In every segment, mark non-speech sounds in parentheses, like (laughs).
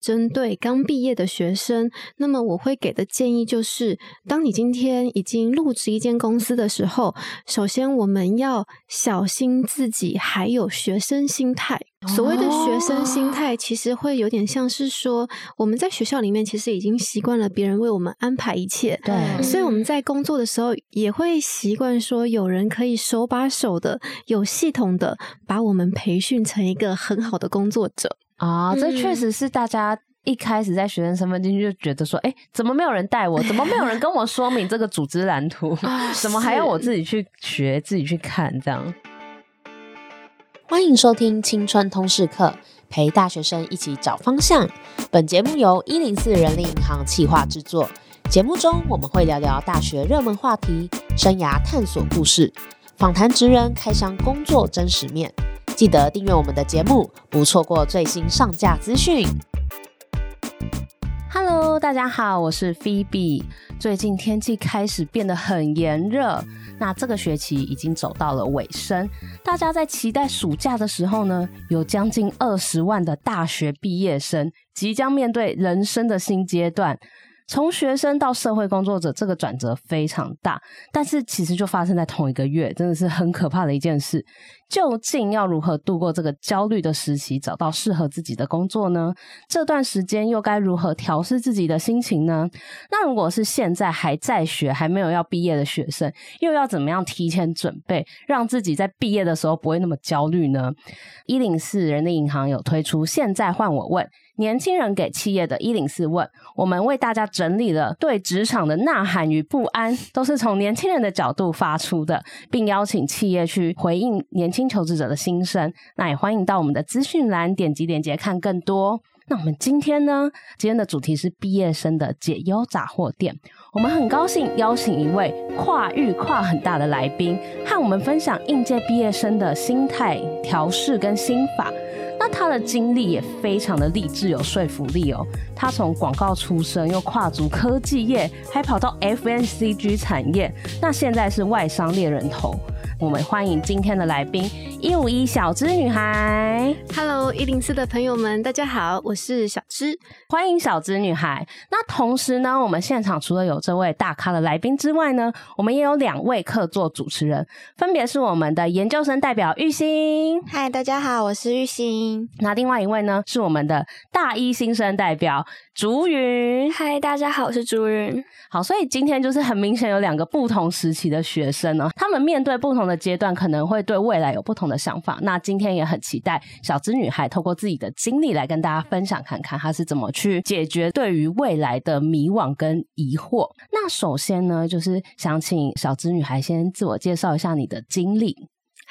针对刚毕业的学生，那么我会给的建议就是，当你今天已经入职一间公司的时候，首先我们要小心自己还有学生心态。所谓的学生心态，其实会有点像是说，我们在学校里面其实已经习惯了别人为我们安排一切，对，所以我们在工作的时候也会习惯说，有人可以手把手的、有系统的把我们培训成一个很好的工作者啊。这确实是大家一开始在学生身份进去就觉得说，哎，怎么没有人带我？怎么没有人跟我说明这个组织蓝图？(laughs) 怎么还要我自己去学、自己去看这样？欢迎收听青春通识课，陪大学生一起找方向。本节目由一零四人力银行企划制作。节目中我们会聊聊大学热门话题、生涯探索故事，访谈职人开箱工作真实面。记得订阅我们的节目，不错过最新上架资讯。Hello，大家好，我是 Phoebe。最近天气开始变得很炎热。那这个学期已经走到了尾声，大家在期待暑假的时候呢，有将近二十万的大学毕业生即将面对人生的新阶段。从学生到社会工作者，这个转折非常大，但是其实就发生在同一个月，真的是很可怕的一件事。究竟要如何度过这个焦虑的时期，找到适合自己的工作呢？这段时间又该如何调试自己的心情呢？那如果是现在还在学、还没有要毕业的学生，又要怎么样提前准备，让自己在毕业的时候不会那么焦虑呢？一零四人力银行有推出“现在换我问”。年轻人给企业的一零四问，我们为大家整理了对职场的呐喊与不安，都是从年轻人的角度发出的，并邀请企业去回应年轻求职者的心声。那也欢迎到我们的资讯栏点击链接看更多。那我们今天呢？今天的主题是毕业生的解忧杂货店。我们很高兴邀请一位跨域跨很大的来宾，和我们分享应届毕业生的心态调试跟心法。那他的经历也非常的励志，有说服力哦。他从广告出身，又跨足科技业，还跑到 F N C G 产业，那现在是外商猎人头。我们欢迎今天的来宾，一五一小资女孩。Hello，一零四的朋友们，大家好，我是小资，欢迎小资女孩。那同时呢，我们现场除了有这位大咖的来宾之外呢，我们也有两位客座主持人，分别是我们的研究生代表玉兴。嗨，大家好，我是玉兴。那另外一位呢，是我们的大一新生代表竹云。嗨，大家好，我是竹云。好，所以今天就是很明显有两个不同时期的学生哦，他们面对不同的阶段，可能会对未来有不同的想法。那今天也很期待小资女孩透过自己的经历来跟大家分享，看看她是怎么去解决对于未来的迷惘跟疑惑。那首先呢，就是想请小资女孩先自我介绍一下你的经历。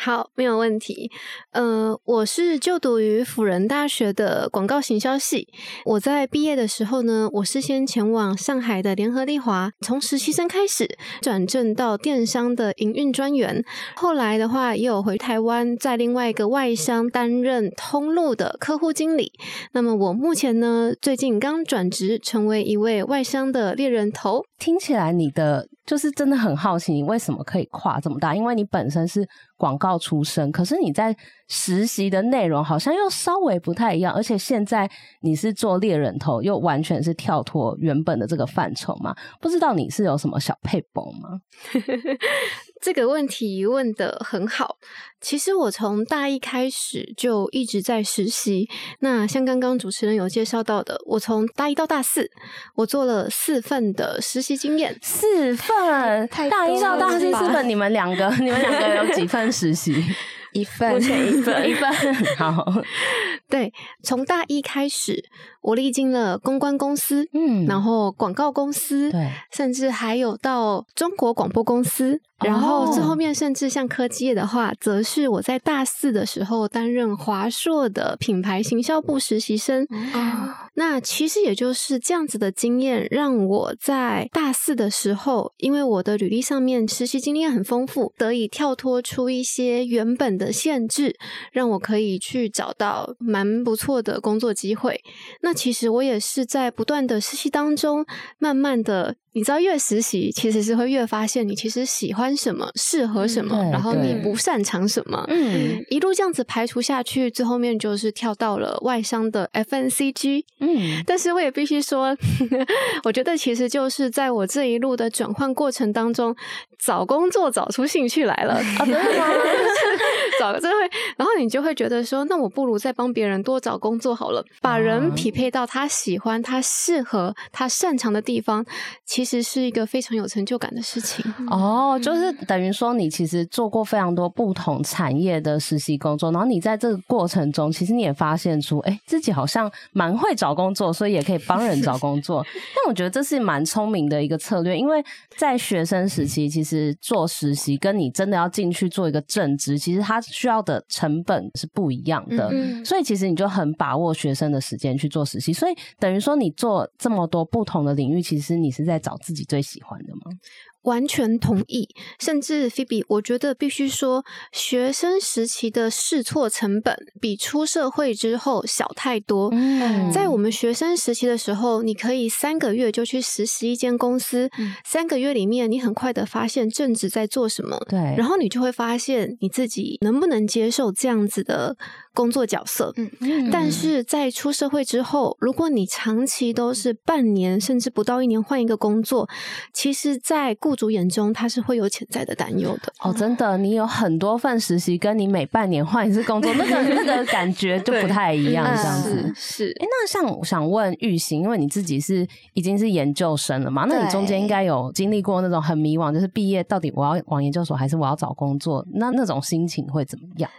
好，没有问题。呃，我是就读于辅仁大学的广告行销系。我在毕业的时候呢，我是先前往上海的联合利华，从实习生开始转正到电商的营运专员。后来的话，也有回台湾，在另外一个外商担任通路的客户经理。那么我目前呢，最近刚转职成为一位外商的猎人头。听起来你的就是真的很好奇，你为什么可以跨这么大？因为你本身是广告出身，可是你在实习的内容好像又稍微不太一样，而且现在你是做猎人头，又完全是跳脱原本的这个范畴嘛？不知道你是有什么小撇步吗？(laughs) 这个问题问的很好。其实我从大一开始就一直在实习。那像刚刚主持人有介绍到的，我从大一到大四，我做了四份的实习经验。四份，大一到大四四份，你们两个，你们两个有几份实习？一份，目前一份，(laughs) 一份。好，(laughs) 对，从大一开始。我历经了公关公司，嗯，然后广告公司，对，甚至还有到中国广播公司，哦、然后最后面甚至像科技业的话，则是我在大四的时候担任华硕的品牌行销部实习生。哦，那其实也就是这样子的经验，让我在大四的时候，因为我的履历上面实习经验很丰富，得以跳脱出一些原本的限制，让我可以去找到蛮不错的工作机会。那那其实我也是在不断的实习当中，慢慢的。你知道，越实习其实是会越发现你其实喜欢什么，适合什么，嗯、然后你不擅长什么。嗯，一路这样子排除下去，最后面就是跳到了外商的 FNCG。嗯，但是我也必须说，(laughs) 我觉得其实就是在我这一路的转换过程当中，找工作找出兴趣来了。啊，真的吗？(laughs) 找个机会，然后你就会觉得说，那我不如再帮别人多找工作好了，把人匹配到他喜欢、他适合、他擅长的地方。其实是一个非常有成就感的事情 (laughs) 哦，就是等于说你其实做过非常多不同产业的实习工作，然后你在这个过程中，其实你也发现出，哎，自己好像蛮会找工作，所以也可以帮人找工作。(laughs) 但我觉得这是蛮聪明的一个策略，因为在学生时期，其实做实习跟你真的要进去做一个正职，其实它需要的成本是不一样的。嗯，所以其实你就很把握学生的时间去做实习，所以等于说你做这么多不同的领域，其实你是在找。找自己最喜欢的吗？完全同意，甚至菲比，我觉得必须说，学生时期的试错成本比出社会之后小太多。嗯，在我们学生时期的时候，你可以三个月就去实习一间公司，嗯，三个月里面你很快的发现正职在做什么，对，然后你就会发现你自己能不能接受这样子的工作角色。嗯，但是在出社会之后，如果你长期都是半年甚至不到一年换一个工作，其实，在雇主眼中，他是会有潜在的担忧的哦。真的，你有很多份实习，跟你每半年换一次工作，那个 (laughs) 那个感觉就不太一样。这样子是。哎，那像我想问玉欣，因为你自己是已经是研究生了嘛？那你中间应该有经历过那种很迷惘，就是毕业到底我要往研究所，还是我要找工作？那那种心情会怎么样？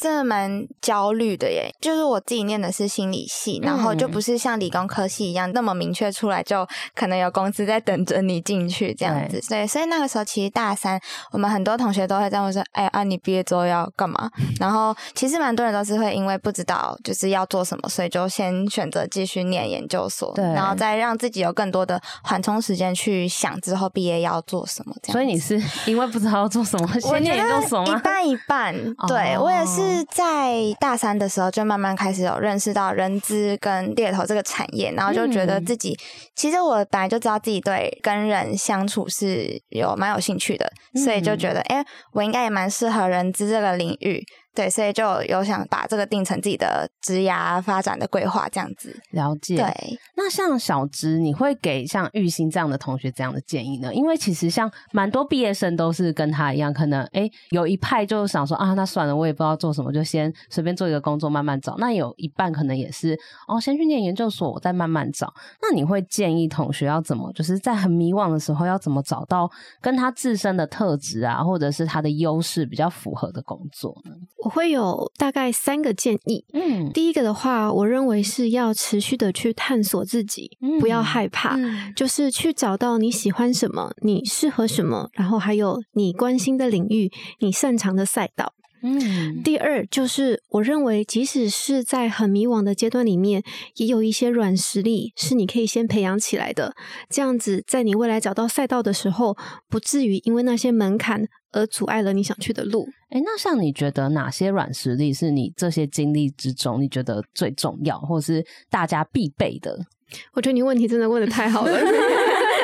真的蛮焦虑的耶，就是我自己念的是心理系，然后就不是像理工科系一样那么明确出来，就可能有公司在等着你进去这样子。对，所以那个时候其实大三，我们很多同学都会这样说：“哎，啊，你毕业之后要干嘛？(laughs) ”然后其实蛮多人都是会因为不知道就是要做什么，所以就先选择继续念研究所，对，然后再让自己有更多的缓冲时间去想之后毕业要做什么。这样，所以你是因为不知道要做什么先念研究所吗？一半一半，(laughs) 对、哦、我也是。是在大三的时候，就慢慢开始有认识到人资跟猎头这个产业，然后就觉得自己、嗯、其实我本来就知道自己对跟人相处是有蛮有兴趣的，所以就觉得，哎、嗯欸，我应该也蛮适合人资这个领域。对，所以就有想把这个定成自己的职涯发展的规划，这样子。了解。对，那像小芝，你会给像玉欣这样的同学这样的建议呢？因为其实像蛮多毕业生都是跟他一样，可能诶有一派就想说啊，那算了，我也不知道做什么，就先随便做一个工作慢慢找。那有一半可能也是哦，先去念研究所，我再慢慢找。那你会建议同学要怎么，就是在很迷惘的时候要怎么找到跟他自身的特质啊，或者是他的优势比较符合的工作呢？我会有大概三个建议。嗯，第一个的话，我认为是要持续的去探索自己，嗯、不要害怕，嗯、就是去找到你喜欢什么，你适合什么，然后还有你关心的领域，你擅长的赛道。嗯，第二就是我认为，即使是在很迷惘的阶段里面，也有一些软实力是你可以先培养起来的。这样子，在你未来找到赛道的时候，不至于因为那些门槛。而阻碍了你想去的路。诶，那像你觉得哪些软实力是你这些经历之中你觉得最重要，或是大家必备的？(laughs) 我觉得你问题真的问的太好了。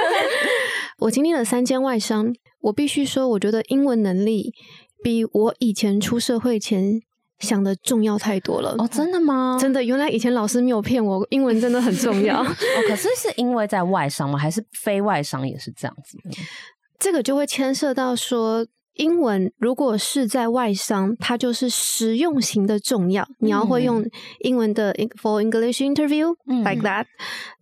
(laughs) 我经历了三间外商，我必须说，我觉得英文能力比我以前出社会前想的重要太多了。哦，真的吗？真的，原来以前老师没有骗我，英文真的很重要。(laughs) 哦，可是是因为在外商吗？还是非外商也是这样子？这个就会牵涉到说。英文如果是在外商，它就是实用型的重要。你要会用英文的 for English interview like that。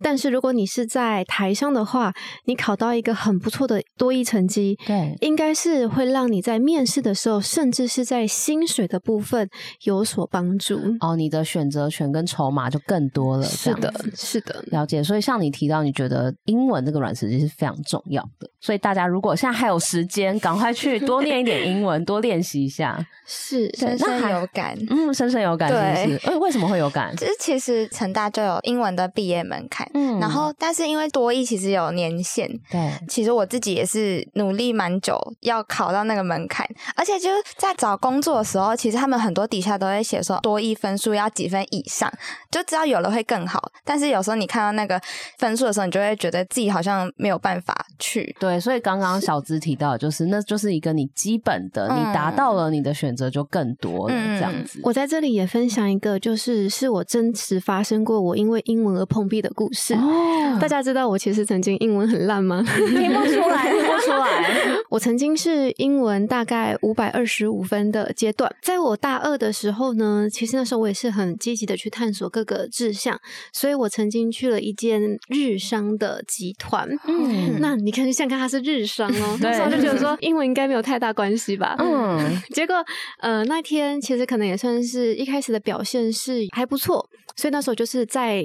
但是如果你是在台商的话，你考到一个很不错的多益成绩，对，应该是会让你在面试的时候，甚至是在薪水的部分有所帮助。哦，你的选择权跟筹码就更多了。是的，是的，了解。所以像你提到，你觉得英文这个软实力是非常重要的。所以大家如果现在还有时间，赶快去多。念一点英文，多练习一下。是，深深有感。嗯，深深有感，是不是？哎，为什么会有感？(laughs) 就是其实成大就有英文的毕业门槛，嗯，然后但是因为多益其实有年限，对，其实我自己也是努力蛮久要考到那个门槛，而且就是在找工作的时候，其实他们很多底下都会写说多益分数要几分以上，就知道有了会更好。但是有时候你看到那个分数的时候，你就会觉得自己好像没有办法去。对，所以刚刚小资提到就是，那就是一个你基本的，你达到了你的选择就更多了，这样子。我在这里也分享一个，就是是我真实发生过我因为英文而碰壁的故事。哦，大家知道我其实曾经英文很烂吗？听不出来，听不出来。(laughs) 我曾经是英文大概五百二十五分的阶段，在我大二的时候呢，其实那时候我也是很积极的去探索各个志向，所以我曾经去了一间日商的集团。嗯，那你看，就像看他是日商哦，那时候就觉得说英文应该没有太大关系吧。嗯，(laughs) 结果呃那天其实可能也算是一开始的表现是还不错，所以那时候就是在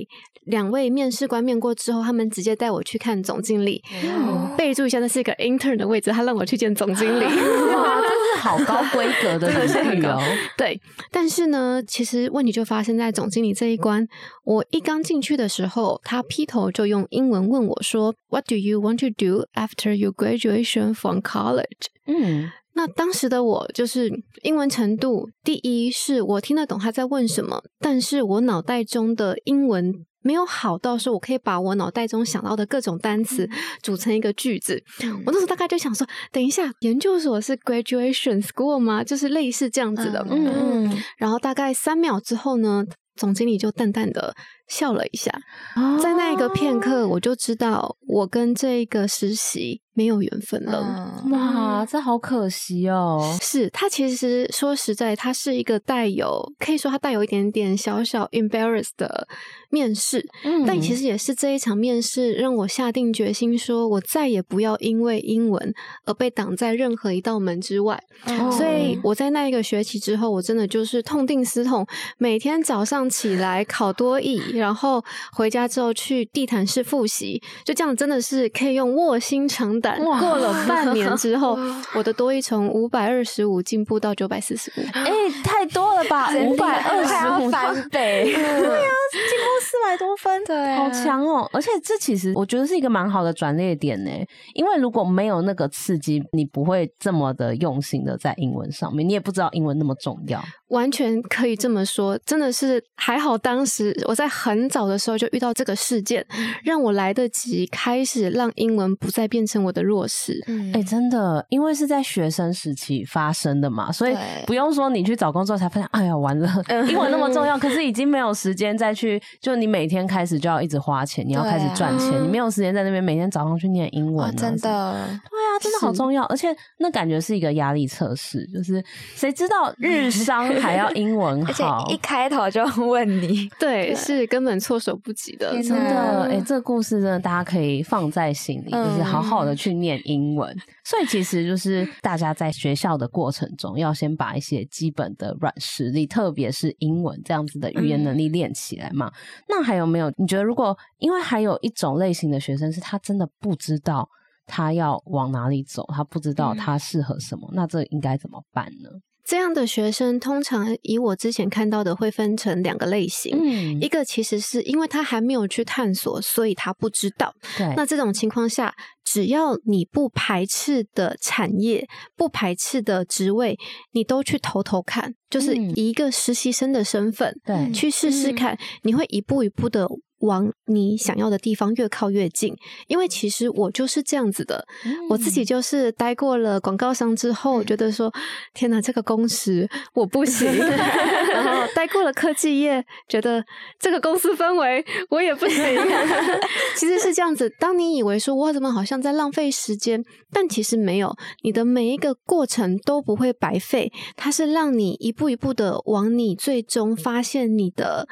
两位面试官面过之后，他们直接带我去看总经理。嗯，备注一下，那是一个 intern 的位置，他让我去见总经理。(laughs) 哇，这是好高规格的 (laughs) 领域哦。对，但是呢，其实问题就发生在总经理这一关。我一刚进去的时候，他劈头就用英文问我说：“What do you want to do after your graduation from college？” 嗯。那当时的我就是英文程度，第一是我听得懂他在问什么，但是我脑袋中的英文没有好到说我可以把我脑袋中想到的各种单词组成一个句子。我那时候大概就想说，等一下，研究所是 graduation school 吗？就是类似这样子的。嗯嗯。然后大概三秒之后呢，总经理就淡淡的笑了一下，在那一个片刻，我就知道我跟这个实习没有缘分了。哇，这好可惜哦。是，他其实说实在，他是一个带有，可以说他带有一点点小小 embarrassed 的面试。嗯，但其实也是这一场面试让我下定决心，说我再也不要因为英文而被挡在任何一道门之外。哦，所以我在那一个学期之后，我真的就是痛定思痛，每天早上起来考多益。然后回家之后去地毯式复习，就这样真的是可以用卧薪尝胆。哇过了半年之后，(laughs) 我的多益从五百二十五进步到九百四十五。哎，太多了吧？(laughs) 五百二十五翻倍，(laughs) 进步四百多分，(laughs) 对，好强哦！而且这其实我觉得是一个蛮好的转捩点呢，因为如果没有那个刺激，你不会这么的用心的在英文上面，你也不知道英文那么重要。完全可以这么说，真的是还好，当时我在很早的时候就遇到这个事件，让我来得及开始让英文不再变成我的弱势。嗯，哎、欸，真的，因为是在学生时期发生的嘛，所以不用说你去找工作才发现，哎呀，完了，英文那么重要，可是已经没有时间再去，就你每天开始就要一直花钱，你要开始赚钱，啊、你没有时间在那边每天早上去念英文、啊哦，真的，对啊，真的好重要，而且那感觉是一个压力测试，就是谁知道日 (laughs) 商。还要英文好，而且一开头就问你，对，对是根本措手不及的，哪真的。哎、欸，这个故事真的大家可以放在心里，嗯、就是好好的去念英文。所以其实就是大家在学校的过程中，要先把一些基本的软实力，特别是英文这样子的语言能力练起来嘛。嗯、那还有没有？你觉得如果因为还有一种类型的学生是他真的不知道他要往哪里走，他不知道他适合什么，嗯、那这应该怎么办呢？这样的学生，通常以我之前看到的，会分成两个类型。嗯，一个其实是因为他还没有去探索，所以他不知道。对，那这种情况下，只要你不排斥的产业、不排斥的职位，你都去投投看，就是以一个实习生的身份，对，去试试看，你会一步一步的。往你想要的地方越靠越近，因为其实我就是这样子的。嗯、我自己就是待过了广告商之后，觉得说天哪，这个工时我不行。(laughs) 然后待过了科技业，觉得这个公司氛围我也不行。(laughs) 其实是这样子，当你以为说我怎么好像在浪费时间，但其实没有，你的每一个过程都不会白费，它是让你一步一步的往你最终发现你的。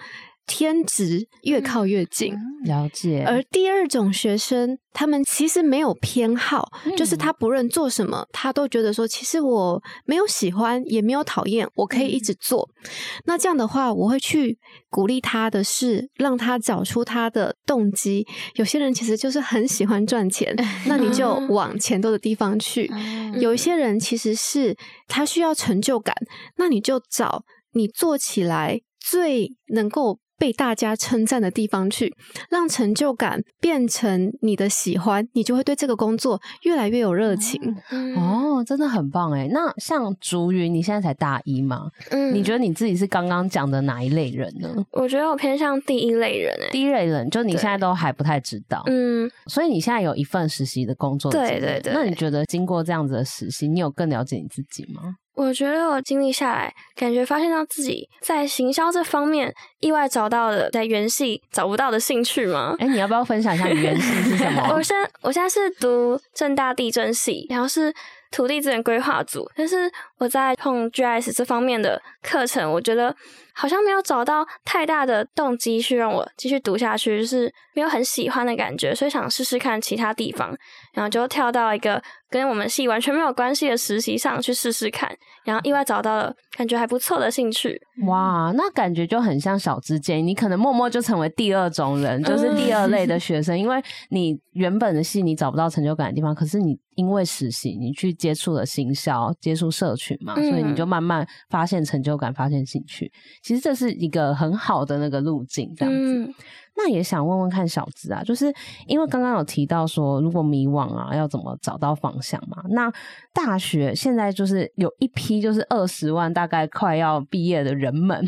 天职越靠越近。了解。而第二种学生，他们其实没有偏好，嗯、就是他不论做什么，他都觉得说，其实我没有喜欢，也没有讨厌，我可以一直做。嗯、那这样的话，我会去鼓励他的是，让他找出他的动机。有些人其实就是很喜欢赚钱，(laughs) 那你就往钱多的地方去。(laughs) 有一些人其实是他需要成就感，那你就找你做起来最能够。被大家称赞的地方去，让成就感变成你的喜欢，你就会对这个工作越来越有热情。嗯、哦，真的很棒哎。那像竹云，你现在才大一吗？嗯，你觉得你自己是刚刚讲的哪一类人呢？我觉得我偏向第一类人诶。第一类人，就你现在都还不太知道。嗯，所以你现在有一份实习的工作。对对对。那你觉得经过这样子的实习，你有更了解你自己吗？我觉得我经历下来，感觉发现到自己在行销这方面意外找到了在原系找不到的兴趣吗？哎，你要不要分享一下你原系是什么？(laughs) 我现我现在是读正大地震系，然后是土地资源规划组，但是我在碰 GIS 这方面的课程，我觉得。好像没有找到太大的动机去让我继续读下去，就是没有很喜欢的感觉，所以想试试看其他地方，然后就跳到一个跟我们系完全没有关系的实习上去试试看，然后意外找到了感觉还不错的兴趣。哇，那感觉就很像小之间，你可能默默就成为第二种人，就是第二类的学生，嗯、因为你原本的系你找不到成就感的地方，可是你因为实习，你去接触了行销，接触社群嘛，所以你就慢慢发现成就感，发现兴趣。其实这是一个很好的那个路径，这样子。嗯、那也想问问看小资啊，就是因为刚刚有提到说，如果迷惘啊，要怎么找到方向嘛？那大学现在就是有一批就是二十万大概快要毕业的人们，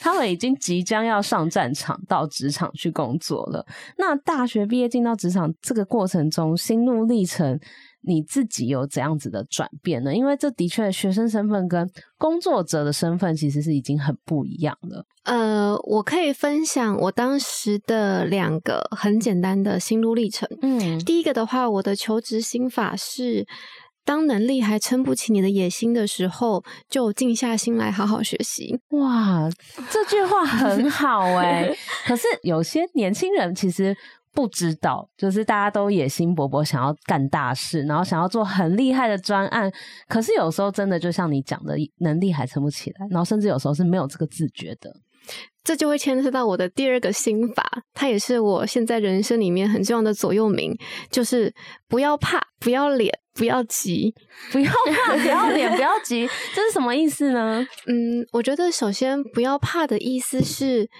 他们已经即将要上战场到职场去工作了。那大学毕业进到职场这个过程中，心路历程。你自己有怎样子的转变呢？因为这的确，学生身份跟工作者的身份其实是已经很不一样了。呃，我可以分享我当时的两个很简单的心路历程。嗯，第一个的话，我的求职心法是：当能力还撑不起你的野心的时候，就静下心来好好学习。哇，这句话很好 (laughs) 欸。可是有些年轻人其实。不知道，就是大家都野心勃勃，想要干大事，然后想要做很厉害的专案。可是有时候真的就像你讲的，能力还撑不起来，然后甚至有时候是没有这个自觉的。这就会牵涉到我的第二个心法，它也是我现在人生里面很重要的左右铭，就是不要怕，不要脸，不要急，不要怕，不要脸，不要急。这是什么意思呢？嗯，我觉得首先不要怕的意思是。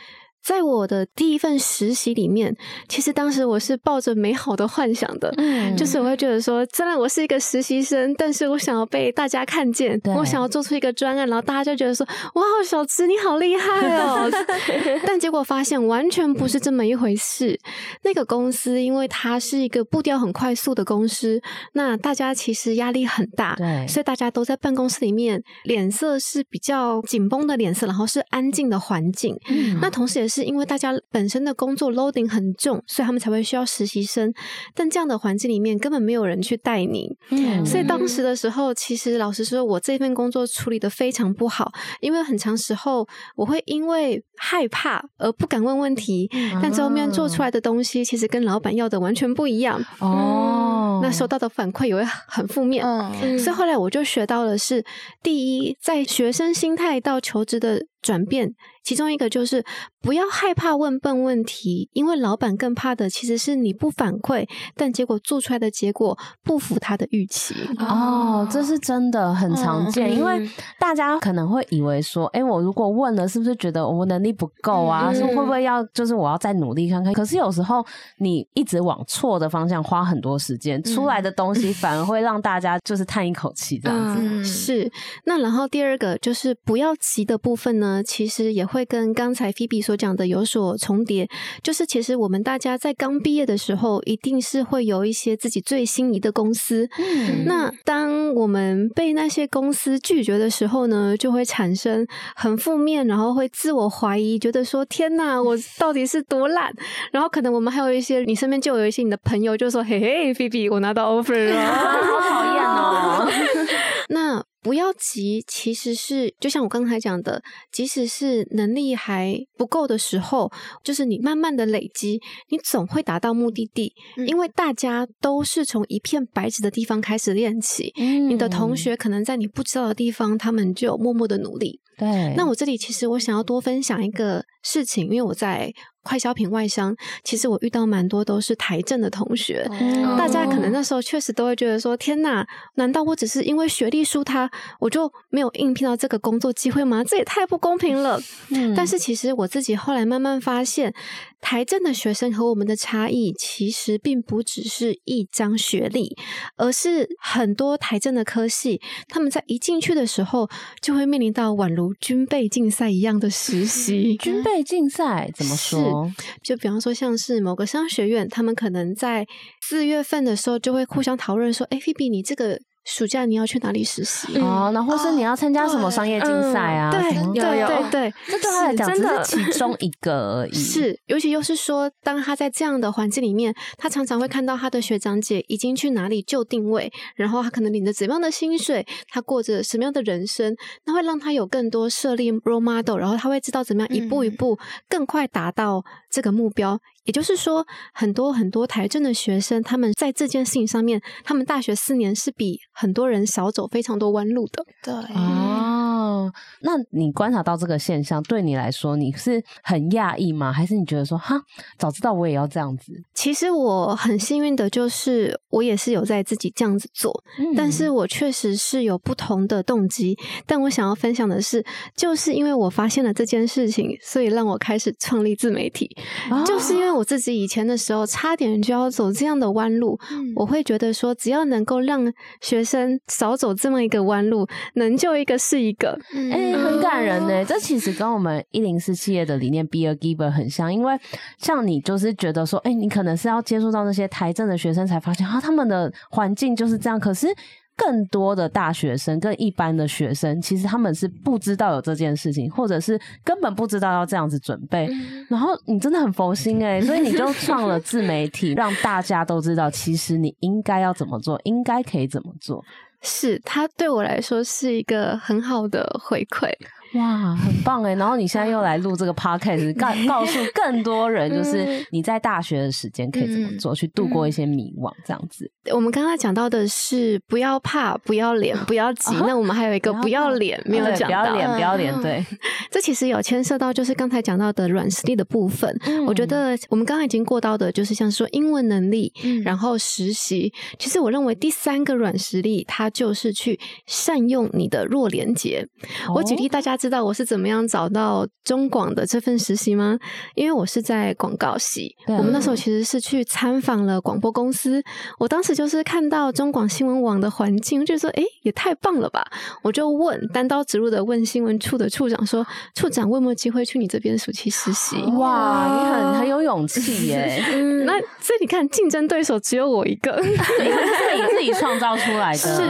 在我的第一份实习里面，其实当时我是抱着美好的幻想的，嗯，就是我会觉得说，虽然我是一个实习生，但是我想要被大家看见，我想要做出一个专案，然后大家就觉得说，哇，小池你好厉害哦！(laughs) 但结果发现完全不是这么一回事。那个公司因为它是一个步调很快速的公司，那大家其实压力很大，对，所以大家都在办公室里面，脸色是比较紧绷的脸色，然后是安静的环境，嗯，那同时也是。是因为大家本身的工作 loading 很重，所以他们才会需要实习生。但这样的环境里面根本没有人去带你，嗯，所以当时的时候，其实老实说，我这份工作处理的非常不好，因为很长时候我会因为害怕而不敢问问题，嗯、但最后面做出来的东西其实跟老板要的完全不一样哦、嗯。那收到的反馈也会很负面，嗯，所以后来我就学到的是，第一，在学生心态到求职的转变。其中一个就是不要害怕问笨问题，因为老板更怕的其实是你不反馈，但结果做出来的结果不符他的预期。哦，这是真的很常见，嗯、因为大家可能会以为说，哎，我如果问了，是不是觉得我能力不够啊？嗯、是会不会要就是我要再努力看看？可是有时候你一直往错的方向花很多时间，出来的东西反而 (laughs) 会让大家就是叹一口气这样子。嗯、是。那然后第二个就是不要急的部分呢，其实也会。会跟刚才菲比所讲的有所重叠，就是其实我们大家在刚毕业的时候，一定是会有一些自己最心仪的公司。嗯，那当我们被那些公司拒绝的时候呢，就会产生很负面，然后会自我怀疑，觉得说天哪，我到底是多烂？然后可能我们还有一些，你身边就有一些你的朋友就说：“嘿嘿，菲比，我拿到 offer 了，(laughs) 好讨厌哦。(laughs) ”那不要急，其实是就像我刚才讲的，即使是能力还不够的时候，就是你慢慢的累积，你总会达到目的地。嗯、因为大家都是从一片白纸的地方开始练起，嗯、你的同学可能在你不知道的地方，他们就默默的努力。对，那我这里其实我想要多分享一个事情，因为我在。快消品外商，其实我遇到蛮多都是台政的同学，嗯、大家可能那时候确实都会觉得说：“天哪，难道我只是因为学历输他，我就没有应聘到这个工作机会吗？这也太不公平了。(laughs) 嗯”但是其实我自己后来慢慢发现，台政的学生和我们的差异，其实并不只是一张学历，而是很多台政的科系，他们在一进去的时候，就会面临到宛如军备竞赛一样的实习。(laughs) 军备竞赛怎么说？就比方说，像是某个商学院，他们可能在四月份的时候就会互相讨论说：“哎，Phoebe，你这个。”暑假你要去哪里实习？哦，然后是你要参加什么商业竞赛啊？对对对对，这对他来讲只是其中一个而已。是，尤其又是说，当他在这样的环境里面，他常常会看到他的学长姐已经去哪里就定位，然后他可能领着怎样的薪水，他过着什么样的人生，那会让他有更多设立 role model，然后他会知道怎么样一步一步更快达到这个目标。也就是说，很多很多台政的学生，他们在这件事情上面，他们大学四年是比很多人少走非常多弯路的。对哦，那你观察到这个现象，对你来说，你是很讶异吗？还是你觉得说，哈，早知道我也要这样子？其实我很幸运的就是，我也是有在自己这样子做，嗯、但是我确实是有不同的动机。但我想要分享的是，就是因为我发现了这件事情，所以让我开始创立自媒体，哦、就是因为。我自己以前的时候，差点就要走这样的弯路。嗯、我会觉得说，只要能够让学生少走这么一个弯路，能救一个是一个。哎、嗯欸，很感人呢。这其实跟我们一零四企业的理念 “Be a Giver” 很像，因为像你就是觉得说，哎、欸，你可能是要接触到那些台政的学生，才发现啊，他们的环境就是这样。可是。更多的大学生跟一般的学生，其实他们是不知道有这件事情，或者是根本不知道要这样子准备。然后你真的很佛心哎、欸，所以你就创了自媒体，让大家都知道，其实你应该要怎么做，应该可以怎么做。是，它对我来说是一个很好的回馈。哇，很棒哎！然后你现在又来录这个 podcast，告告诉更多人，就是你在大学的时间可以怎么做，嗯、去度过一些迷惘，这样子。我们刚刚讲到的是不要怕，不要脸，不要急。哦、那我们还有一个不要脸没有讲到，不要脸，不要脸。对，这其实有牵涉到就是刚才讲到的软实力的部分。嗯、我觉得我们刚刚已经过到的，就是像说英文能力，嗯、然后实习。其实我认为第三个软实力，它就是去善用你的弱连结。哦、我举例大家。知道我是怎么样找到中广的这份实习吗？因为我是在广告系，我们那时候其实是去参访了广播公司。我当时就是看到中广新闻网的环境，就说：“哎，也太棒了吧！”我就问单刀直入的问新闻处的处长说：“处长，我有没有机会去你这边暑期实习？”哇，你很很有勇气耶！(laughs) 嗯，那所以你看，竞争对手只有我一个，是你自己创造出来的。(laughs) 是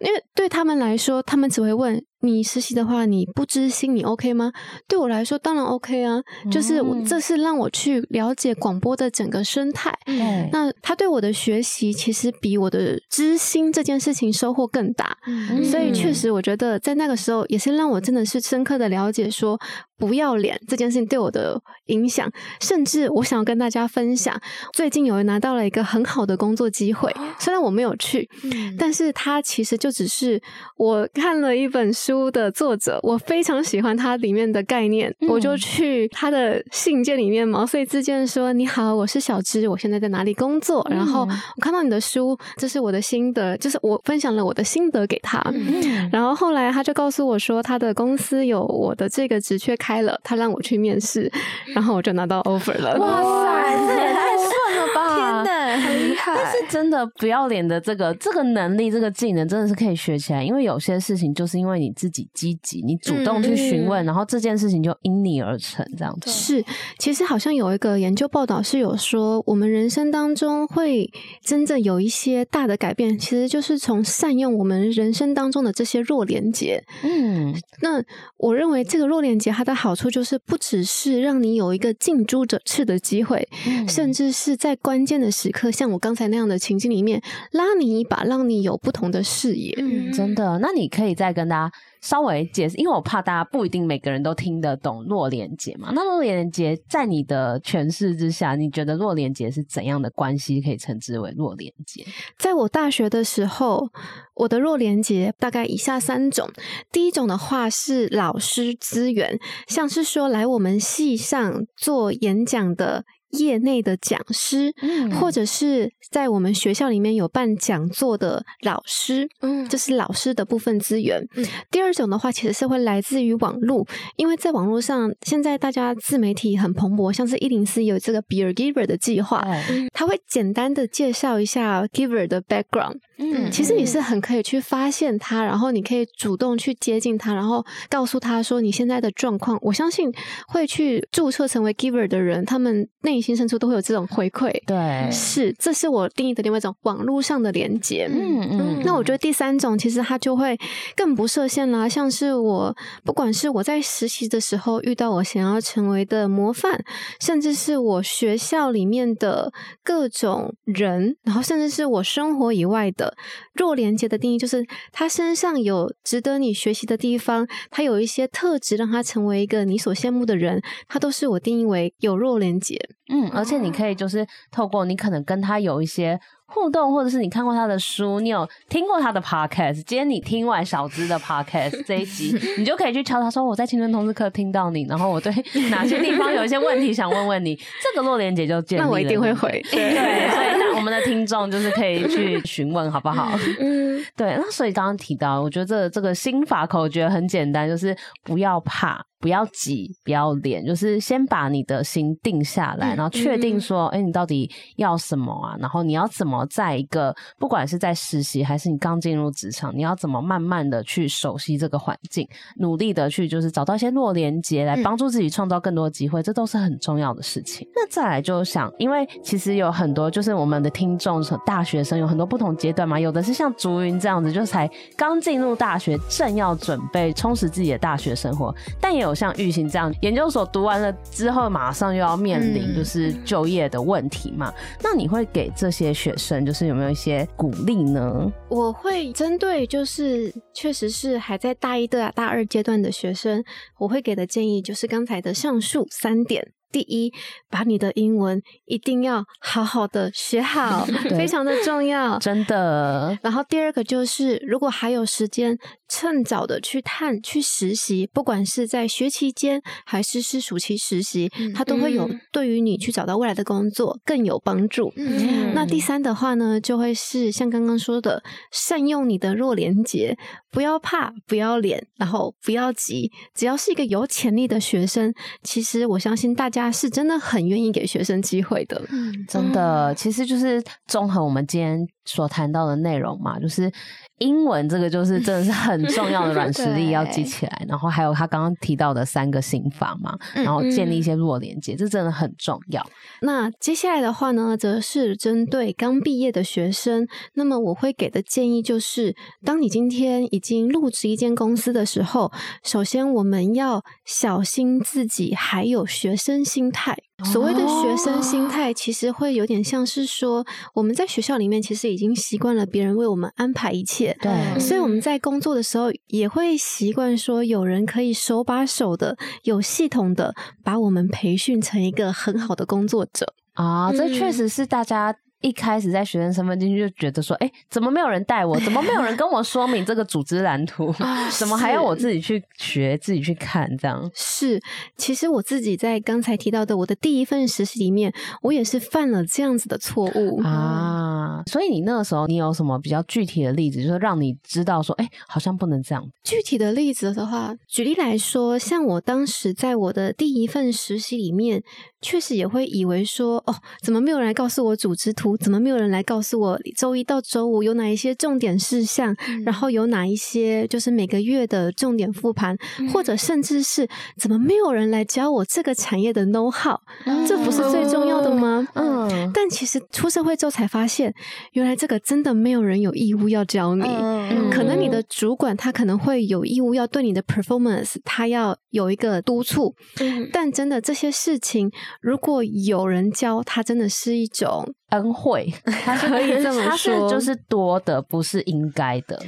因为对他们来说，他们只会问。你实习的话，你不知心，你 OK 吗？对我来说，当然 OK 啊。嗯、就是这是让我去了解广播的整个生态。嗯、那他对我的学习，其实比我的知心这件事情收获更大。嗯、所以确实，我觉得在那个时候，也是让我真的是深刻的了解说。不要脸这件事情对我的影响，甚至我想要跟大家分享，最近有人拿到了一个很好的工作机会，虽然我没有去，嗯、但是他其实就只是我看了一本书的作者，我非常喜欢他里面的概念，嗯、我就去他的信件里面毛遂自荐说：“你好，我是小芝，我现在在哪里工作？嗯、然后我看到你的书，这是我的心得，就是我分享了我的心得给他。嗯、(laughs) 然后后来他就告诉我说，他的公司有我的这个职缺。开了，他让我去面试，然后我就拿到 offer 了。哇塞，这也太 (laughs) 顺了吧！但是真的不要脸的这个这个能力、这个技能，真的是可以学起来。因为有些事情就是因为你自己积极，你主动去询问，嗯、然后这件事情就因你而成，这样子。是，其实好像有一个研究报道是有说，我们人生当中会真正有一些大的改变，其实就是从善用我们人生当中的这些弱连接。嗯，那我认为这个弱连接它的。好处就是不只是让你有一个近朱者赤的机会，嗯、甚至是在关键的时刻，像我刚才那样的情境里面，拉你一把，让你有不同的视野。嗯，真的。那你可以再跟大家稍微解释，因为我怕大家不一定每个人都听得懂弱连结嘛。那弱连结在你的诠释之下，你觉得弱连结是怎样的关系可以称之为弱连结？在我大学的时候，我的弱连结大概以下三种。第一种的话是老师资源，像是说来我们系上做演讲的。业内的讲师，嗯，或者是在我们学校里面有办讲座的老师，嗯，这是老师的部分资源。嗯，第二种的话，其实是会来自于网络，因为在网络上，现在大家自媒体很蓬勃，像是一零四有这个 Be a Giver 的计划，嗯，他会简单的介绍一下 Giver 的 background，嗯，其实你是很可以去发现他，然后你可以主动去接近他，然后告诉他说你现在的状况。我相信会去注册成为 Giver 的人，他们内内心深处都会有这种回馈，对，是，这是我定义的另外一种网络上的连接。嗯嗯，那我觉得第三种其实它就会更不设限啦，像是我不管是我在实习的时候遇到我想要成为的模范，甚至是我学校里面的各种人，然后甚至是我生活以外的弱连接的定义，就是他身上有值得你学习的地方，他有一些特质让他成为一个你所羡慕的人，他都是我定义为有弱连接。嗯，而且你可以就是透过你可能跟他有一些。互动，或者是你看过他的书，你有听过他的 podcast。今天你听完小资的 podcast 这一集，(laughs) 你就可以去敲他说：“我在青春同志课听到你，然后我对哪些地方有一些问题想问问你。”这个洛莲姐就建立了。那我一定会回。对，所以我们的听众就是可以去询问，好不好？(laughs) 嗯，(laughs) 对。那所以刚刚提到，我觉得这个、这个心法口诀很简单，就是不要怕，不要急，不要脸，就是先把你的心定下来，然后确定说：“哎、欸，你到底要什么啊？然后你要怎么？”在一个不管是在实习还是你刚进入职场，你要怎么慢慢的去熟悉这个环境，努力的去就是找到一些弱连接来帮助自己创造更多机会，这都是很重要的事情。那再来就想，因为其实有很多就是我们的听众，大学生有很多不同阶段嘛，有的是像竹云这样子，就才刚进入大学，正要准备充实自己的大学生活，但也有像玉琴这样，研究所读完了之后，马上又要面临就是是就业的问题嘛。那你会给这些学生？就是有没有一些鼓励呢？我会针对就是确实是还在大一的大二阶段的学生，我会给的建议就是刚才的上述三点。第一，把你的英文一定要好好的学好，(laughs) 非常的重要，真的。然后第二个就是，如果还有时间，趁早的去探去实习，不管是在学期间还是是暑期实习，嗯、它都会有对于你去找到未来的工作更有帮助。嗯、那第三的话呢，就会是像刚刚说的，善用你的弱连接，不要怕，不要脸，然后不要急，只要是一个有潜力的学生，其实我相信大家。家是真的很愿意给学生机会的，嗯，真的，其实就是综合我们今天所谈到的内容嘛，就是。英文这个就是真的是很重要的软实力要记 (laughs) 起来，然后还有他刚刚提到的三个心法嘛，嗯、然后建立一些弱连结，嗯、这真的很重要。那接下来的话呢，则是针对刚毕业的学生，那么我会给的建议就是，当你今天已经入职一间公司的时候，首先我们要小心自己还有学生心态。所谓的学生心态，其实会有点像是说，我们在学校里面其实已经习惯了别人为我们安排一切，对，所以我们在工作的时候也会习惯说，有人可以手把手的、有系统的把我们培训成一个很好的工作者。啊，这确实是大家。一开始在学生身份进去就觉得说，哎、欸，怎么没有人带我？怎么没有人跟我说明这个组织蓝图？(laughs) 怎么还要我自己去学、自己去看？这样是。其实我自己在刚才提到的我的第一份实习里面，我也是犯了这样子的错误啊。所以你那个时候，你有什么比较具体的例子，就是让你知道说，哎、欸，好像不能这样。具体的例子的话，举例来说，像我当时在我的第一份实习里面，确实也会以为说，哦，怎么没有人来告诉我组织图？怎么没有人来告诉我周一到周五有哪一些重点事项？嗯、然后有哪一些就是每个月的重点复盘，嗯、或者甚至是怎么没有人来教我这个产业的 know how？、嗯、这不是最重要的吗？嗯，但其实出社会之后才发现，原来这个真的没有人有义务要教你。嗯、可能你的主管他可能会有义务要对你的 performance，他要有一个督促。嗯、但真的这些事情，如果有人教，他真的是一种。恩惠，(laughs) 他是可以这么说，他是就是多的，不是应该的，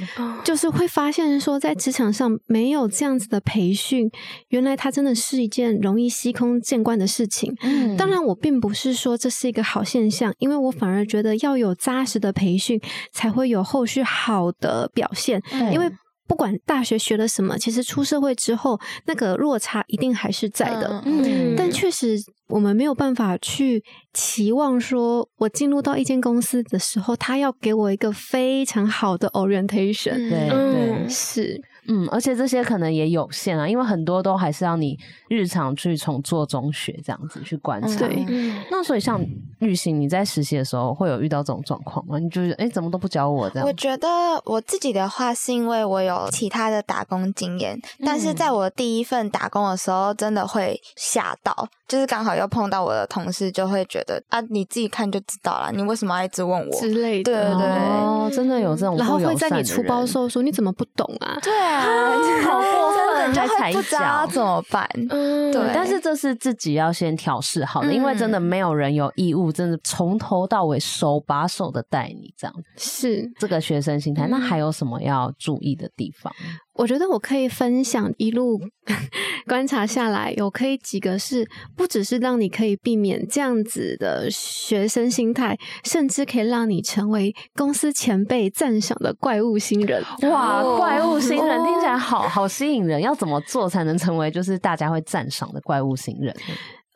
就是会发现说，在职场上没有这样子的培训，原来它真的是一件容易司空见惯的事情。嗯，当然，我并不是说这是一个好现象，因为我反而觉得要有扎实的培训，才会有后续好的表现，因为。不管大学学了什么，其实出社会之后，那个落差一定还是在的。嗯，但确实我们没有办法去期望说，我进入到一间公司的时候，他要给我一个非常好的 orientation。对，是。嗯，而且这些可能也有限啊，因为很多都还是要你日常去从做中学这样子去观察。对，那所以像玉欣，你在实习的时候会有遇到这种状况吗？你就是哎，怎么都不教我这样？我觉得我自己的话是因为我有其他的打工经验，但是在我第一份打工的时候，真的会吓到，就是刚好又碰到我的同事，就会觉得啊，你自己看就知道了，你为什么要一直问我之类的？对对对，哦，真的有这种，然后会在你出包的时候说你怎么不懂啊？对 (laughs) 好过分，就会不知道怎么办。嗯，对。但是这是自己要先调试好的，嗯，因为真的没有人有义务，真的从头到尾手把手的带你这样。是这个学生心态。那还有什么要注意的地方？我觉得我可以分享一路 (laughs) 观察下来，有可以几个是不只是让你可以避免这样子的学生心态，甚至可以让你成为公司前辈赞赏的怪物新人。哇，怪物新人 (laughs) 听起来好好吸引人，要怎么做才能成为就是大家会赞赏的怪物新人？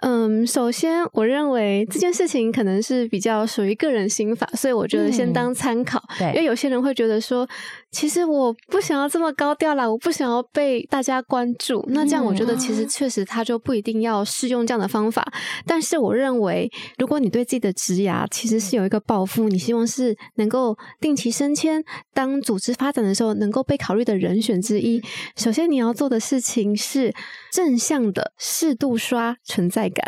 嗯，首先，我认为这件事情可能是比较属于个人心法，所以我觉得先当参考。嗯、对，因为有些人会觉得说，其实我不想要这么高调啦，我不想要被大家关注。那这样，我觉得其实确实他就不一定要适用这样的方法。但是，我认为，如果你对自己的职涯其实是有一个抱负，你希望是能够定期升迁，当组织发展的时候能够被考虑的人选之一，首先你要做的事情是正向的适度刷存在感。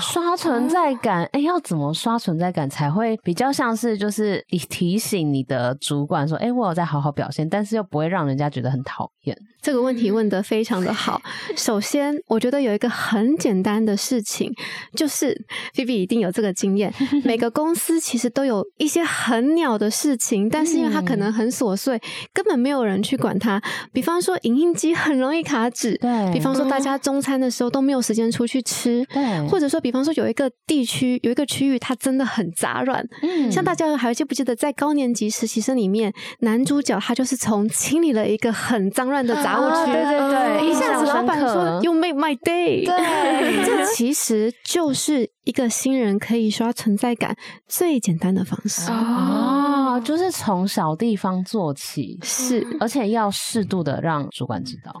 刷存在感，哎、要怎么刷存在感才会比较像是就是你提醒你的主管说，哎、我有在好好表现，但是又不会让人家觉得很讨厌。这个问题问得非常的好。(laughs) 首先，我觉得有一个很简单的事情，就是菲比一定有这个经验。(laughs) 每个公司其实都有一些很鸟的事情，但是因为它可能很琐碎，根本没有人去管它。比方说，影印机很容易卡纸；对，比方说，大家中餐的时候都没有时间出去吃；对，或者说，比方说，有一个地区有一个区域，它真的很杂乱。嗯，像大家还记不记得，在高年级实习生里面，男主角他就是从清理了一个很脏乱的杂。啊、对对对，一下子老板说 “You make my day”，对，(laughs) 这其实就是一个新人可以刷存在感最简单的方式。哦，就是从小地方做起，是，而且要适度的让主管知道。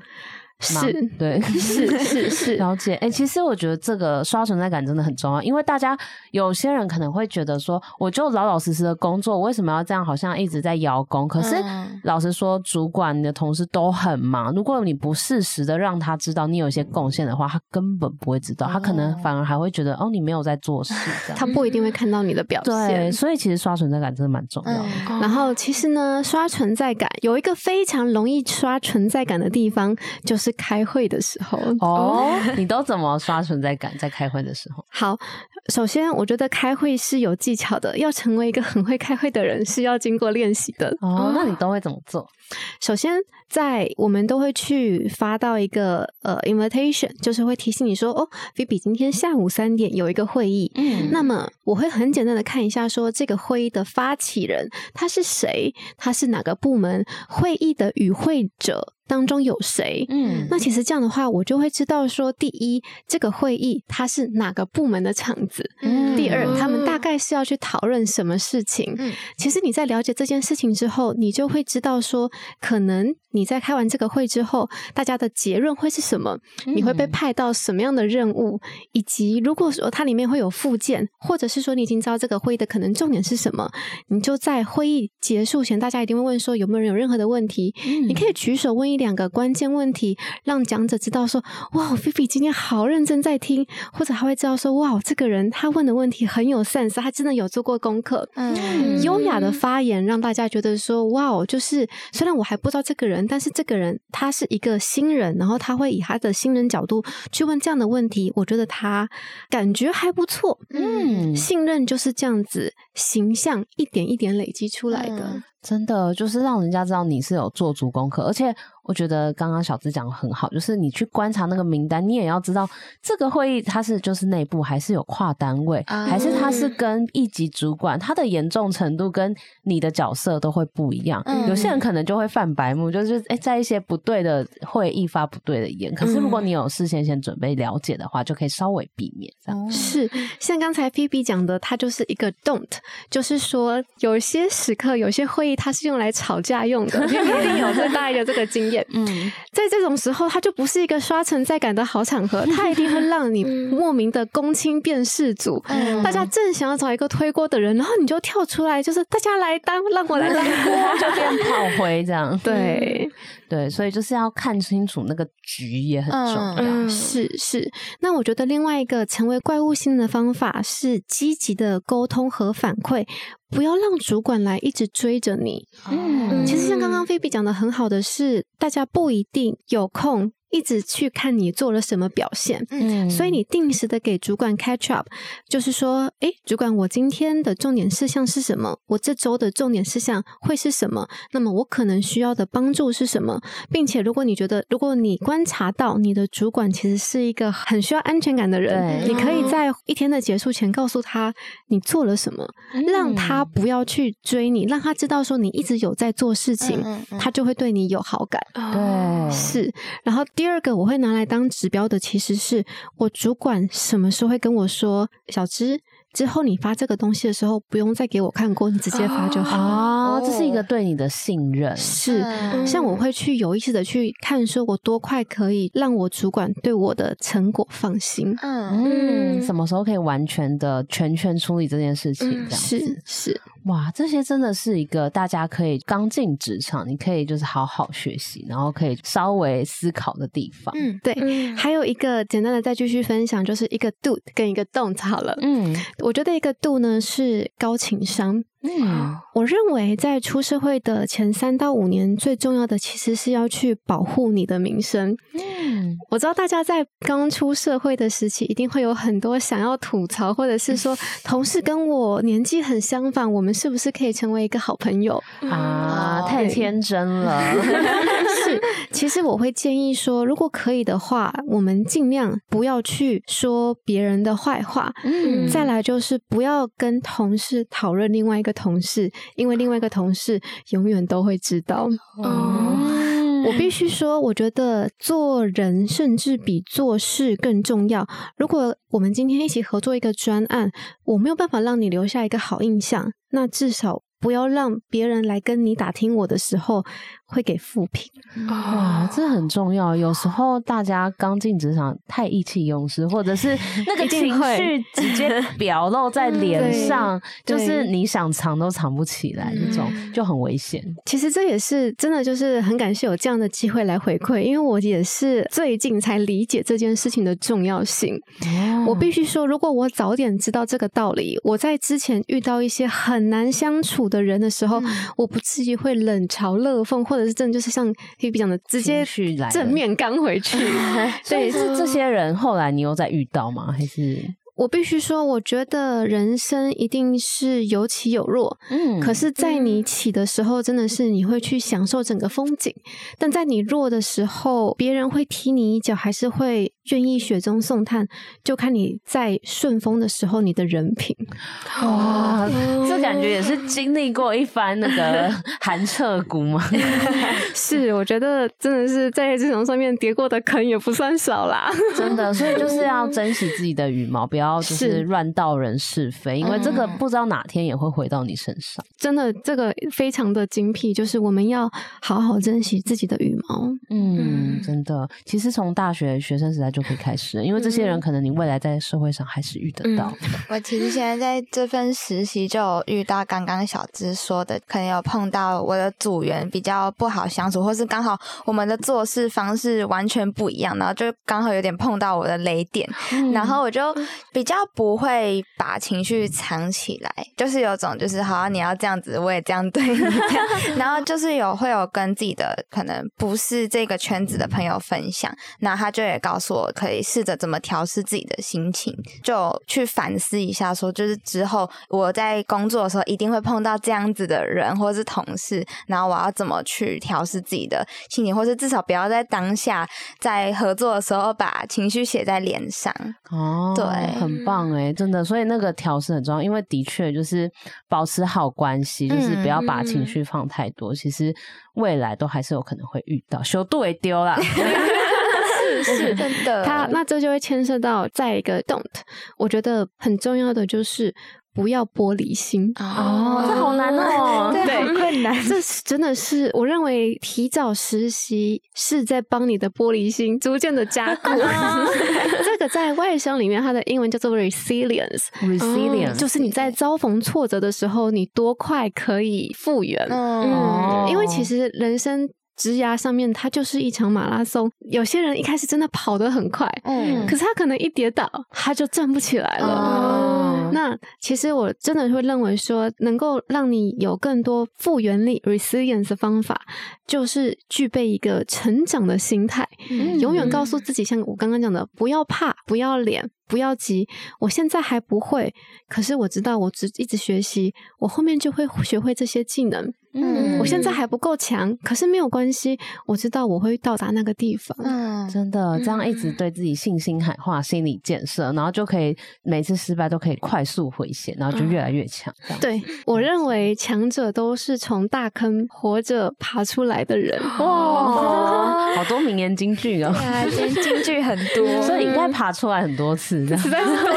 是对，(laughs) 是是是，了解。哎、欸，其实我觉得这个刷存在感真的很重要，因为大家有些人可能会觉得说，我就老老实实的工作，我为什么要这样？好像一直在邀功。可是老实说，主管、你的同事都很忙，如果你不适时的让他知道你有一些贡献的话，他根本不会知道，他可能反而还会觉得哦，你没有在做事，这样他不一定会看到你的表现。对，所以其实刷存在感真的蛮重要的。然后其实呢，刷存在感有一个非常容易刷存在感的地方，就是。开会的时候哦，(laughs) 你都怎么刷存在感？在开会的时候，好，首先我觉得开会是有技巧的，要成为一个很会开会的人是要经过练习的哦。那你都会怎么做？首先，在我们都会去发到一个呃 invitation，就是会提醒你说，哦，，Vivi 今天下午三点有一个会议。嗯，那么我会很简单的看一下，说这个会议的发起人他是谁，他是哪个部门，会议的与会者。当中有谁？嗯，那其实这样的话，我就会知道说，第一，这个会议它是哪个部门的场子；嗯，第二，他们大概是要去讨论什么事情。嗯，其实你在了解这件事情之后，你就会知道说，可能你在开完这个会之后，大家的结论会是什么？你会被派到什么样的任务？以及如果说它里面会有附件，或者是说你已经知道这个会议的可能重点是什么，你就在会议结束前，大家一定会问说有没有人有任何的问题？嗯，你可以举手问一。两个关键问题，让讲者知道说，哇，菲菲今天好认真在听，或者他会知道说，哇，这个人他问的问题很有 sense，他真的有做过功课。嗯，优雅的发言让大家觉得说，哇哦，就是虽然我还不知道这个人，但是这个人他是一个新人，然后他会以他的新人角度去问这样的问题，我觉得他感觉还不错。嗯，信任就是这样子，形象一点一点累积出来的。嗯真的就是让人家知道你是有做足功课，而且我觉得刚刚小芝讲的很好，就是你去观察那个名单，你也要知道这个会议它是就是内部还是有跨单位，嗯、还是它是跟一级主管，它的严重程度跟你的角色都会不一样。嗯、有些人可能就会犯白目，就是诶在一些不对的会议发不对的言。可是如果你有事先先准备了解的话，就可以稍微避免这样。是像刚才 Phoebe 讲的，它就是一个 don't，就是说有些时刻有些会议。它是用来吵架用的，(laughs) 因为一定有最大一个这个经验。嗯，在这种时候，它就不是一个刷存在感的好场合，(laughs) 它一定会让你莫名的公亲变世主。嗯，大家正想要找一个推锅的人，然后你就跳出来，就是大家来当，让我来当锅，就变炮灰这样。(laughs) 对。对，所以就是要看清楚那个局也很重要。嗯，是是。那我觉得另外一个成为怪物星的方法是积极的沟通和反馈，不要让主管来一直追着你。嗯，其实像刚刚菲比讲的很好的是，大家不一定有空。一直去看你做了什么表现，嗯，所以你定时的给主管 catch up，就是说，诶，主管，我今天的重点事项是什么？我这周的重点事项会是什么？那么我可能需要的帮助是什么？并且，如果你觉得，如果你观察到你的主管其实是一个很需要安全感的人，你可以在一天的结束前告诉他你做了什么，嗯、让他不要去追你，让他知道说你一直有在做事情，他就会对你有好感。对，是，然后。第二个我会拿来当指标的，其实是我主管什么时候会跟我说，小芝。之后你发这个东西的时候，不用再给我看过，你直接发就好。哦，这是一个对你的信任。是，像我会去有意识的去看，说我多快可以让我主管对我的成果放心。嗯嗯，什么时候可以完全的全权处理这件事情？这样子。是是，哇，这些真的是一个大家可以刚进职场，你可以就是好好学习，然后可以稍微思考的地方。嗯，对。还有一个简单的再继续分享，就是一个 do 跟一个 don't 好了。嗯。我觉得一个度呢是高情商。嗯，我认为在出社会的前三到五年，最重要的其实是要去保护你的名声。嗯，我知道大家在刚出社会的时期，一定会有很多想要吐槽，或者是说 (laughs) 同事跟我年纪很相仿，我们是不是可以成为一个好朋友啊？太天真了。(laughs) 是，(laughs) 其实我会建议说，如果可以的话，我们尽量不要去说别人的坏话。嗯，再来就是不要跟同事讨论另外一个。同事，因为另外一个同事永远都会知道。哦，我必须说，我觉得做人甚至比做事更重要。如果我们今天一起合作一个专案，我没有办法让你留下一个好印象，那至少不要让别人来跟你打听我的时候。会给负评哇，这很重要。有时候大家刚进职场太意气用事，或者是 (laughs) 那个情绪直接 (laughs) 表露在脸上，就是你想藏都藏不起来，那种就很危险。其实这也是真的，就是很感谢有这样的机会来回馈，因为我也是最近才理解这件事情的重要性。我必须说，如果我早点知道这个道理，我在之前遇到一些很难相处的人的时候，我不至于会冷嘲热讽或者。是真的，就是像 P P 讲的，直接去正面刚回去。(laughs) 对，是这些人后来你有再遇到吗？还是？我必须说，我觉得人生一定是有起有落，嗯，可是，在你起的时候，真的是你会去享受整个风景；但在你弱的时候，别人会踢你一脚，还是会愿意雪中送炭，就看你在顺风的时候你的人品。哇，这感觉也是经历过一番那个 (laughs) 寒彻骨吗？(laughs) 是，我觉得真的是在这种上面跌过的坑也不算少啦。真的，所以就是要珍惜自己的羽毛，不要。要就是乱道人是非，是因为这个不知道哪天也会回到你身上。真的，这个非常的精辟，就是我们要好好珍惜自己的羽毛。嗯，嗯真的，其实从大学学生时代就可以开始，因为这些人可能你未来在社会上还是遇得到。嗯、(laughs) 我其实现在在这份实习就有遇到刚刚小芝说的，可能有碰到我的组员比较不好相处，或是刚好我们的做事方式完全不一样，然后就刚好有点碰到我的雷点，嗯、然后我就比较不会把情绪藏起来，就是有种就是好、啊，你要这样子，我也这样对你，(laughs) 然后就是有会有跟自己的可能不是这个圈子的朋友分享，那他就也告诉我可以试着怎么调试自己的心情，就去反思一下，说就是之后我在工作的时候一定会碰到这样子的人或是同事，然后我要怎么去调试自己的心情，或是至少不要在当下在合作的时候把情绪写在脸上。哦，对，很棒哎，真的，所以那个调试很重要，因为的确就是保持好关系，就是不要把情绪放太多，嗯、其实未来都还是有可能会遇到，修度也丢了。(laughs) 是。是 (laughs) 真的，他那这就会牵涉到再一个 don't，我觉得很重要的就是不要玻璃心。哦，这好难哦，(laughs) 对，很困难，(laughs) 这是真的是我认为提早实习是在帮你的玻璃心逐渐的加固。这个在外商里面，它的英文叫做 resilience，resilience 就是你在遭逢挫折的时候，你多快可以复原。嗯，因为其实人生。职涯上面，它就是一场马拉松。有些人一开始真的跑得很快，嗯，可是他可能一跌倒，他就站不起来了。哦，那其实我真的会认为说，能够让你有更多复原力 （resilience） 的方法，就是具备一个成长的心态，嗯，永远告诉自己，像我刚刚讲的，不要怕，不要脸。不要急，我现在还不会，可是我知道，我只一直学习，我后面就会学会这些技能。嗯，我现在还不够强，可是没有关系，我知道我会到达那个地方。嗯，真的，这样一直对自己信心喊话、心理建设，然后就可以每次失败都可以快速回血，然后就越来越强。嗯、对，我认为强者都是从大坑活着爬出来的人。哇，哦、好多名言金句哦，金金句很多，所以应该爬出来很多次。实在是多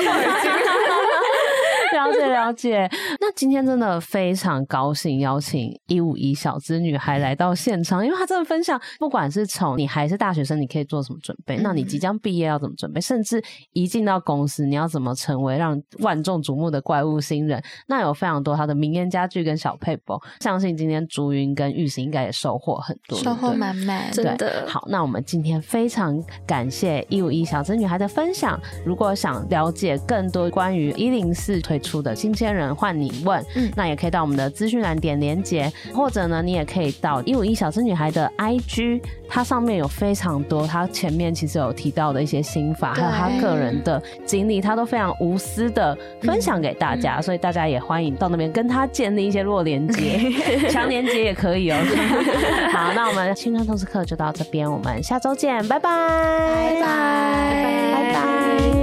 了解了解，那今天真的非常高兴邀请一五一小资女孩来到现场，因为她真的分享，不管是从你还是大学生，你可以做什么准备，那你即将毕业要怎么准备，甚至一进到公司，你要怎么成为让万众瞩目的怪物新人，那有非常多她的名言佳句跟小撇步，相信今天竹云跟玉行应该也收获很多，收获满满，真的。好，那我们今天非常感谢一五一小资女孩的分享。如果想了解更多关于一零四推出的新鲜人换你问，嗯，那也可以到我们的资讯栏点连接，或者呢，你也可以到一五一小资女孩的 IG，它上面有非常多，它前面其实有提到的一些心法，还有他个人的经历，他都非常无私的分享给大家，嗯、所以大家也欢迎到那边跟他建立一些弱连接，(laughs) 强连接也可以哦。(laughs) 好，那我们青春透视课就到这边，我们下周见，拜拜，拜拜，拜拜。